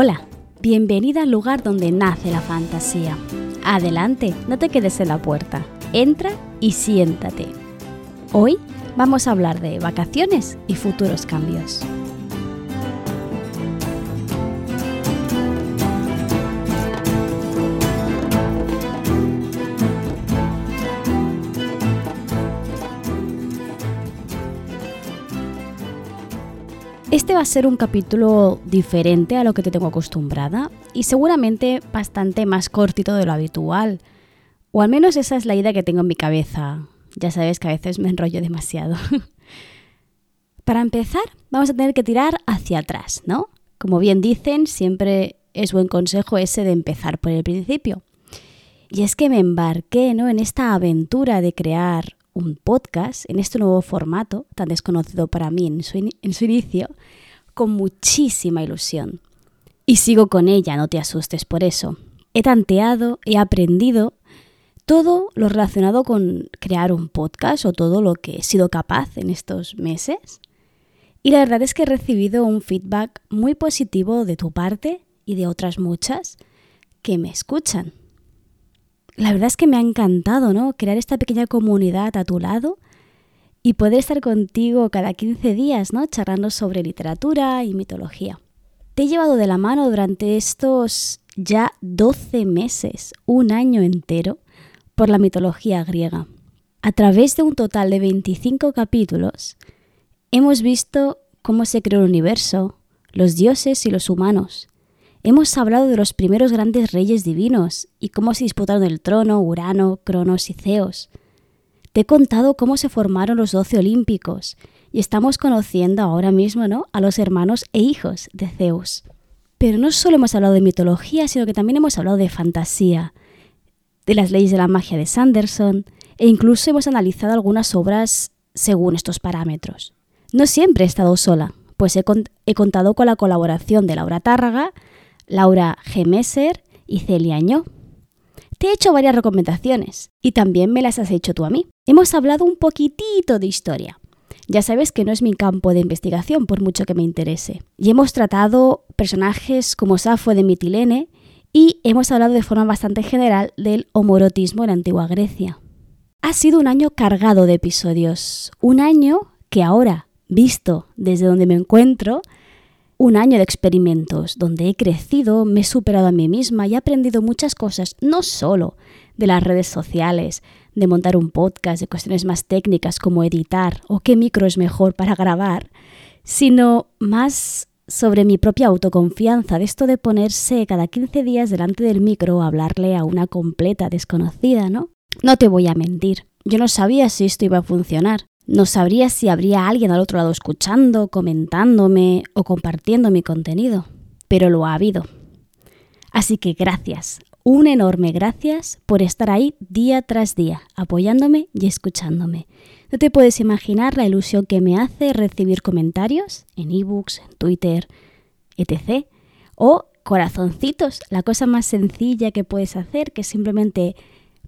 Hola, bienvenida al lugar donde nace la fantasía. Adelante, no te quedes en la puerta. Entra y siéntate. Hoy vamos a hablar de vacaciones y futuros cambios. Va a ser un capítulo diferente a lo que te tengo acostumbrada y seguramente bastante más cortito de lo habitual. O al menos esa es la idea que tengo en mi cabeza. Ya sabes que a veces me enrollo demasiado. Para empezar, vamos a tener que tirar hacia atrás, ¿no? Como bien dicen, siempre es buen consejo ese de empezar por el principio. Y es que me embarqué ¿no? en esta aventura de crear un podcast en este nuevo formato, tan desconocido para mí en su, en su inicio, con muchísima ilusión. Y sigo con ella, no te asustes por eso. He tanteado, he aprendido todo lo relacionado con crear un podcast o todo lo que he sido capaz en estos meses. Y la verdad es que he recibido un feedback muy positivo de tu parte y de otras muchas que me escuchan la verdad es que me ha encantado, ¿no? Crear esta pequeña comunidad a tu lado y poder estar contigo cada 15 días, ¿no? Charlando sobre literatura y mitología. Te he llevado de la mano durante estos ya 12 meses, un año entero, por la mitología griega. A través de un total de 25 capítulos, hemos visto cómo se creó el universo, los dioses y los humanos, Hemos hablado de los primeros grandes reyes divinos y cómo se disputaron el trono Urano, Cronos y Zeus. He contado cómo se formaron los doce olímpicos y estamos conociendo ahora mismo ¿no? a los hermanos e hijos de Zeus. Pero no solo hemos hablado de mitología, sino que también hemos hablado de fantasía, de las leyes de la magia de Sanderson e incluso hemos analizado algunas obras según estos parámetros. No siempre he estado sola, pues he, contado con la colaboración de Laura Tárraga, Laura G. Y Celia Añó. Te he hecho varias recomendaciones y también me las has hecho tú a mí. Hemos hablado un poquitito de historia. Ya sabes que no es mi campo de investigación por mucho que me interese. Y hemos tratado personajes como Safo de Mitilene y hemos hablado de forma bastante general del homorotismo en la antigua Grecia. Ha sido un año cargado de episodios, un año que ahora, visto desde donde me encuentro, un año de experimentos donde he crecido, me he superado a mí misma y he aprendido muchas cosas, no solo de las redes sociales, de montar un podcast, de cuestiones más técnicas como editar o qué micro es mejor para grabar, sino más sobre mi propia autoconfianza, de esto de ponerse cada 15 días delante del micro a hablarle a una completa desconocida, ¿no? No te voy a mentir, yo no sabía si esto iba a funcionar. No sabría si habría alguien al otro lado escuchando, comentándome o compartiendo mi contenido, pero lo ha habido. Así que gracias, un enorme gracias por estar ahí día tras día, apoyándome y escuchándome. No te puedes imaginar la ilusión que me hace recibir comentarios en ebooks, en Twitter, etc. O corazoncitos, la cosa más sencilla que puedes hacer, que es simplemente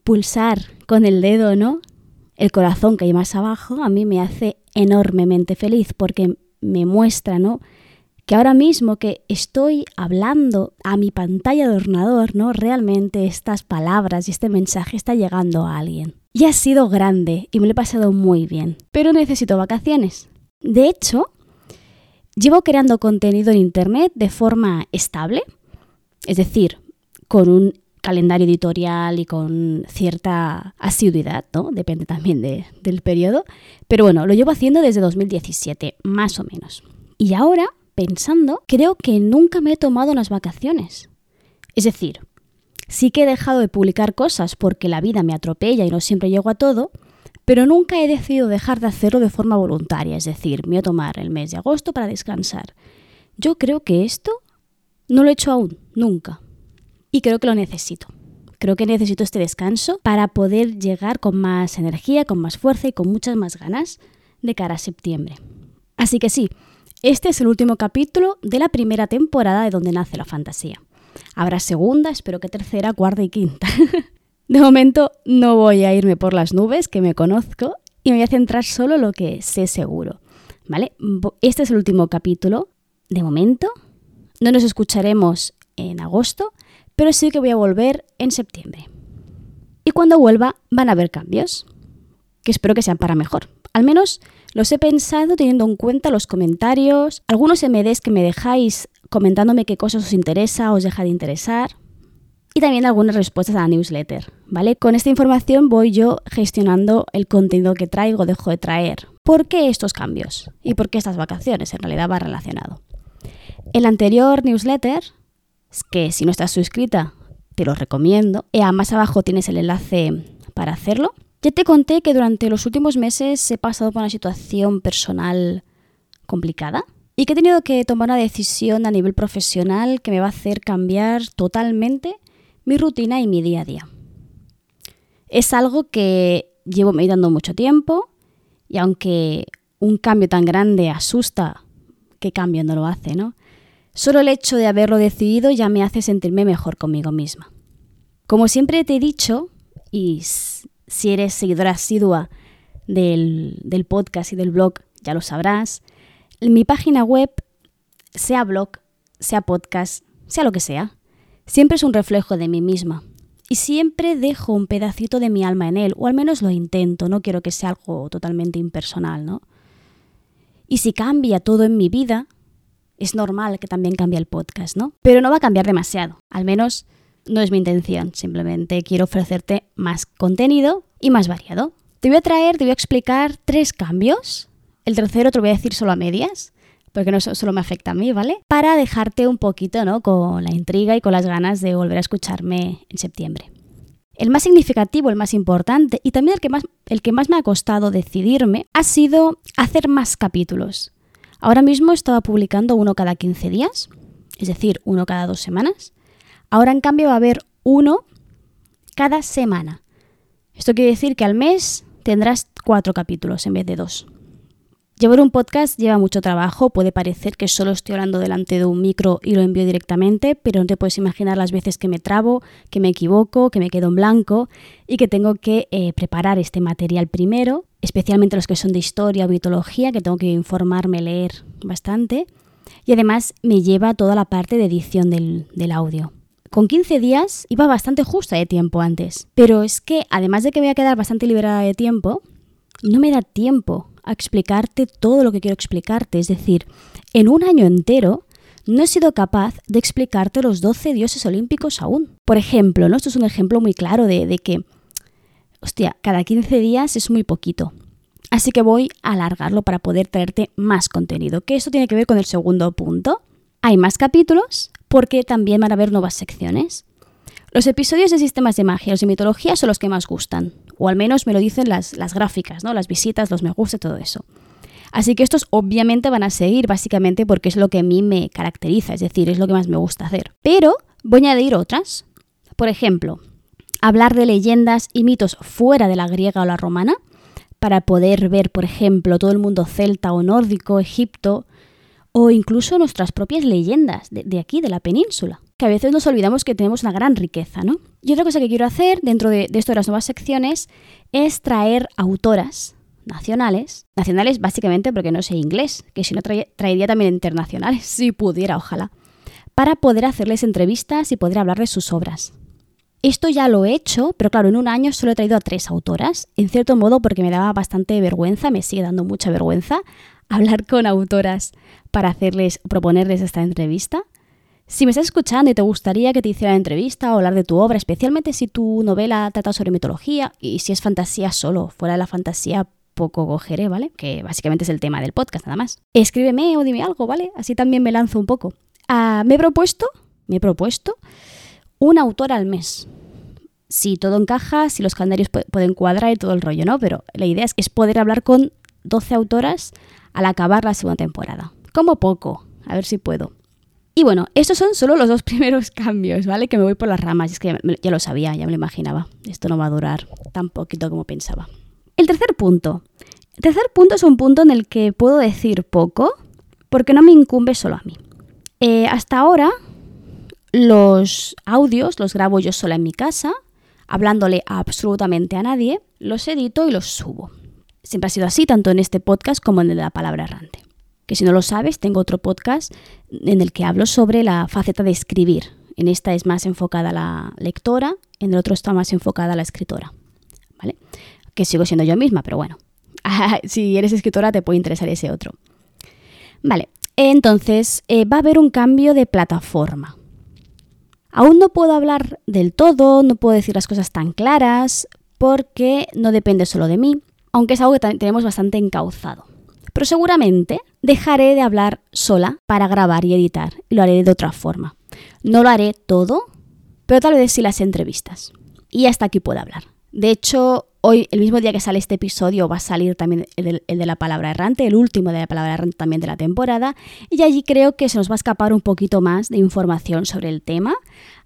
pulsar con el dedo, ¿no? El corazón que hay más abajo, a mí me hace enormemente feliz porque me muestra, ¿no? Que ahora mismo que estoy hablando a mi pantalla de ordenador, ¿no? Realmente estas palabras y este mensaje está llegando a alguien. Y ha sido grande y me lo he pasado muy bien. Pero necesito vacaciones. De hecho, llevo creando contenido en Internet de forma estable, es decir, con un calendario editorial y con cierta asiduidad, ¿no? Depende también del periodo. Pero bueno, lo llevo haciendo desde 2017, más o menos. Y ahora, pensando, creo que nunca me he tomado unas vacaciones. Es decir, sí que he dejado de publicar cosas porque la vida me atropella y no siempre llego a todo, pero nunca he decidido dejar de hacerlo de forma voluntaria, es decir, me voy a tomar el mes de agosto para descansar. Yo creo que esto no lo he hecho aún, nunca y creo que lo necesito. Creo que necesito este descanso para poder llegar con más energía, con más fuerza y con muchas más ganas de cara a septiembre. Así que sí, este es el último capítulo de la primera temporada de Donde nace la fantasía. Habrá segunda, espero que tercera, cuarta y quinta. de momento no voy a irme por las nubes, que me conozco, y me voy a centrar solo en lo que sé seguro. ¿Vale? Este es el último capítulo, de momento, no nos escucharemos en agosto, pero sí que voy a volver en septiembre. Y cuando vuelva van a haber cambios, que espero que sean para mejor. Al menos los he pensado teniendo en cuenta los comentarios, algunos MDs que me dejáis comentándome qué cosas os interesa os deja de interesar y también algunas respuestas a la newsletter, ¿vale? Con esta información voy yo gestionando el contenido que traigo, dejo de traer. ¿Por qué estos cambios? ¿Y por qué estas vacaciones? En realidad va relacionado. El anterior newsletter, que si no estás suscrita, te lo recomiendo. Y más abajo tienes el enlace para hacerlo. Ya te conté que durante los últimos meses he pasado por una situación personal complicada y que he tenido que tomar una decisión a nivel profesional que me va a hacer cambiar totalmente mi rutina y mi día a día. Es algo que llevo meditando mucho tiempo y aunque un cambio tan grande asusta, ¿qué cambio no lo hace, no? Solo el hecho de haberlo decidido ya me hace sentirme mejor conmigo misma. Como siempre te he dicho, y si eres seguidora asidua del, del podcast y del blog, ya lo sabrás, mi página web, sea blog, sea podcast, sea lo que sea, siempre es un reflejo de mí misma. Y siempre dejo un pedacito de mi alma en él, o al menos lo intento, no quiero que sea algo totalmente impersonal, ¿no? Y si cambia todo en mi vida, es normal que también cambie el podcast, ¿no? Pero no va a cambiar demasiado, al menos no es mi intención, simplemente quiero ofrecerte más contenido y más variado. Te voy a traer, te voy a explicar tres cambios. El tercero te lo voy a decir solo a medias, porque no solo me afecta a mí, ¿vale? Para dejarte un poquito, ¿no? Con la intriga y con las ganas de volver a escucharme en septiembre. El más significativo, el más importante y también el que más, el que más me ha costado decidirme ha sido hacer más capítulos. Ahora mismo estaba publicando uno cada 15 días, es decir, uno cada dos semanas. Ahora en cambio va a haber uno cada semana. Esto quiere decir que al mes tendrás cuatro capítulos en vez de dos. Llevar un podcast lleva mucho trabajo, puede parecer que solo estoy hablando delante de un micro y lo envío directamente, pero no te puedes imaginar las veces que me trabo, que me equivoco, que me quedo en blanco y que tengo que eh, preparar este material primero, especialmente los que son de historia o mitología, que tengo que informarme, leer bastante. Y además me lleva toda la parte de edición del, del audio. Con 15 días iba bastante justa de tiempo antes, pero es que además de que voy a quedar bastante liberada de tiempo, no me da tiempo a explicarte todo lo que quiero explicarte. Es decir, en un año entero no he sido capaz de explicarte los 12 dioses olímpicos aún. Por ejemplo, ¿no? esto es un ejemplo muy claro de, de que, hostia, cada 15 días es muy poquito. Así que voy a alargarlo para poder traerte más contenido, que esto tiene que ver con el segundo punto. Hay más capítulos porque también van a haber nuevas secciones. Los episodios de sistemas de magia, de mitología son los que más gustan o al menos me lo dicen las, las gráficas, ¿no? las visitas, los me gusta, todo eso. Así que estos obviamente van a seguir básicamente porque es lo que a mí me caracteriza, es decir, es lo que más me gusta hacer. Pero voy a añadir otras. Por ejemplo, hablar de leyendas y mitos fuera de la griega o la romana, para poder ver, por ejemplo, todo el mundo celta o nórdico, Egipto, o incluso nuestras propias leyendas de, aquí, de la península, que a veces nos olvidamos que tenemos una gran riqueza, ¿no? Y otra cosa que quiero hacer dentro de, esto de las nuevas secciones es traer autoras nacionales, nacionales básicamente porque no sé inglés, que si no traería también internacionales, si pudiera, ojalá, para poder hacerles entrevistas y poder hablarles sus obras. Esto ya lo he hecho, pero claro, en un año solo he traído a tres autoras, en cierto modo porque me daba bastante vergüenza, me sigue dando mucha vergüenza hablar con autoras para hacerles, proponerles esta entrevista. Si me estás escuchando y te gustaría que te hiciera entrevista o hablar de tu obra, especialmente si tu novela trata sobre mitología y si es fantasía solo, fuera de la fantasía poco cogeré, ¿vale? Que básicamente es el tema del podcast nada más. Escríbeme o dime algo, ¿vale? Así también me lanzo un poco. Ah, me he propuesto, me he propuesto una autora al mes. Si todo encaja, si los calendarios pueden cuadrar y todo el rollo, ¿no? Pero la idea es, es poder hablar con 12 autoras al acabar la segunda temporada. Como poco, a ver si puedo. Y bueno, estos son solo los dos primeros cambios, ¿vale? Que me voy por las ramas, es que ya, lo sabía, ya me lo imaginaba. Esto no va a durar tan poquito como pensaba. El tercer punto. El tercer punto es un punto en el que puedo decir poco, porque no me incumbe solo a mí. Eh, hasta ahora, los audios los grabo yo sola en mi casa, hablándole absolutamente a nadie, los edito y los subo. Siempre ha sido así, tanto en este podcast como en el de la palabra errante. Que si no lo sabes, tengo otro podcast en el que hablo sobre la faceta de escribir. En esta es más enfocada la lectora, en el otro está más enfocada la escritora. ¿Vale? Que sigo siendo yo misma, pero bueno. si eres escritora te puede interesar ese otro. Vale, entonces eh, va a haber un cambio de plataforma. Aún no puedo hablar del todo, no puedo decir las cosas tan claras, porque no depende solo de mí, aunque es algo que tenemos bastante encauzado. Pero seguramente dejaré de hablar sola para grabar y editar, y lo haré de otra forma. No lo haré todo, pero tal vez sí las entrevistas. Y hasta aquí puedo hablar. De hecho, hoy, el mismo día que sale este episodio, va a salir también el, de la palabra errante, el último de la palabra errante también de la temporada, y allí creo que se nos va a escapar un poquito más de información sobre el tema,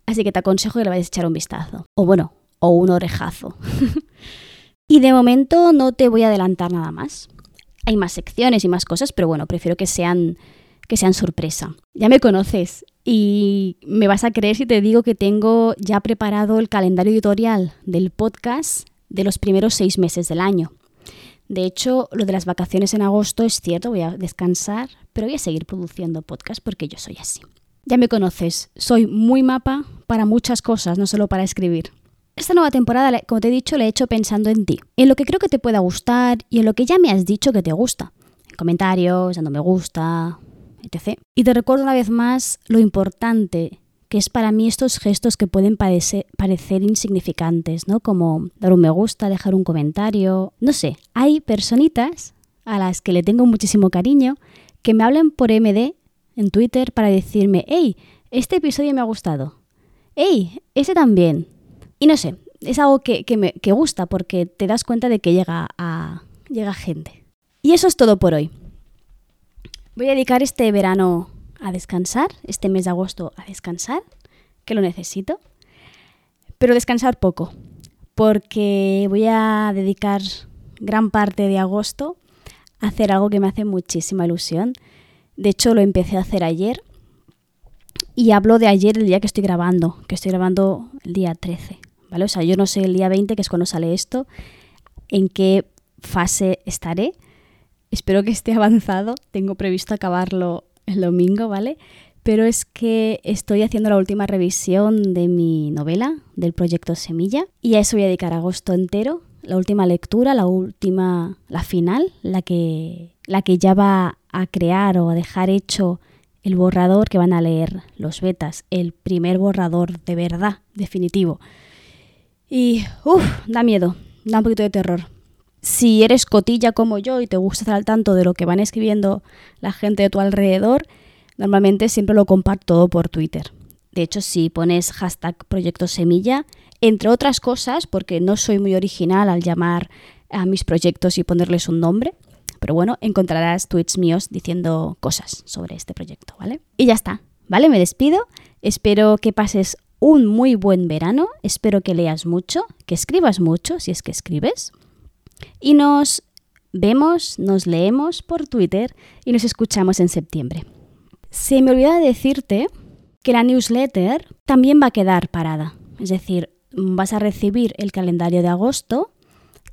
así que te aconsejo que le vayas a echar un vistazo. O bueno, o un orejazo. y de momento no te voy a adelantar nada más. Hay más secciones y más cosas, pero bueno, prefiero que sean que sean sorpresa. Ya me conoces y me vas a creer si te digo que tengo ya preparado el calendario editorial del podcast de los primeros seis meses del año. De hecho, lo de las vacaciones en agosto es cierto, voy a descansar, pero voy a seguir produciendo podcast porque yo soy así. Ya me conoces, soy muy mapa para muchas cosas, no solo para escribir. Esta nueva temporada, como te he dicho, la he hecho pensando en ti, en lo que creo que te pueda gustar y en lo que ya me has dicho que te gusta. En comentarios, dando me gusta, etc. Y te recuerdo una vez más lo importante que es para mí estos gestos que pueden parecer, insignificantes, ¿no? Como dar un me gusta, dejar un comentario, no sé, hay personitas a las que le tengo muchísimo cariño que me hablan por MD en Twitter para decirme, hey, este episodio me ha gustado, hey, ese también. Y no sé, es algo que, me que gusta porque te das cuenta de que llega a llega gente. Y eso es todo por hoy. Voy a dedicar este verano a descansar, este mes de agosto a descansar, que lo necesito, pero descansar poco, porque voy a dedicar gran parte de agosto a hacer algo que me hace muchísima ilusión. De hecho, lo empecé a hacer ayer y hablo de ayer, el día que estoy grabando, que estoy grabando el día 13, ¿vale? O sea, yo no sé el día 20, que es cuando sale esto, en qué fase estaré, Espero que esté avanzado. Tengo previsto acabarlo el domingo, ¿vale? Pero es que estoy haciendo la última revisión de mi novela, del proyecto Semilla, y a eso voy a dedicar agosto entero. La última lectura, la última, la final, la que, la que ya va a crear o a dejar hecho el borrador que van a leer los betas, el primer borrador de verdad, definitivo. Y, uff, da miedo, da un poquito de terror. Si eres cotilla como yo y te gusta estar al tanto de lo que van escribiendo la gente de tu alrededor, normalmente siempre lo comparto todo por Twitter. De hecho, si pones hashtag proyecto semilla, entre otras cosas, porque no soy muy original al llamar a mis proyectos y ponerles un nombre, pero bueno, encontrarás tweets míos diciendo cosas sobre este proyecto, ¿vale? Y ya está, ¿vale? Me despido. Espero que pases un muy buen verano, espero que leas mucho, que escribas mucho, si es que escribes. Y nos vemos, nos leemos por Twitter y nos escuchamos en septiembre. Se me olvidó decirte que la newsletter también va a quedar parada. Es decir, vas a recibir el calendario de agosto,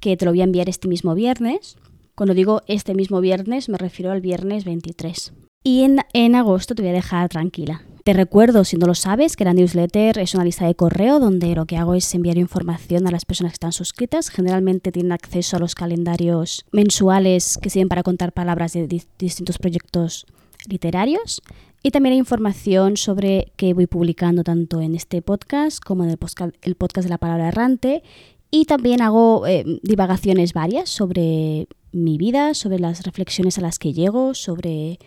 que te lo voy a enviar este mismo viernes. Cuando digo este mismo viernes, me refiero al viernes 23. Y en, en agosto te voy a dejar tranquila. Te recuerdo, si no lo sabes, que la newsletter es una lista de correo donde lo que hago es enviar información a las personas que están suscritas. Generalmente tienen acceso a los calendarios mensuales que sirven para contar palabras de distintos proyectos literarios. Y también hay información sobre que voy publicando tanto en este podcast como en el podcast de la palabra errante. Y también hago eh, divagaciones varias sobre mi vida, sobre las reflexiones a las que llego, sobre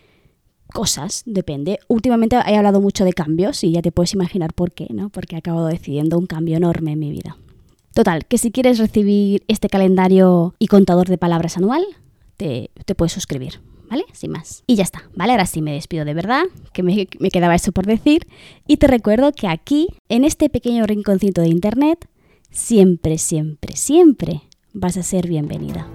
cosas, depende. Últimamente he hablado mucho de cambios y ya te puedes imaginar por qué, ¿no? Porque he acabado decidiendo un cambio enorme en mi vida. Total, que si quieres recibir este calendario y contador de palabras anual, te, puedes suscribir, ¿vale? Sin más. Y ya está, ¿vale? Ahora sí me despido de verdad, que me, me quedaba eso por decir. Y te recuerdo que aquí, en este pequeño rinconcito de internet, siempre, siempre, siempre vas a ser bienvenida.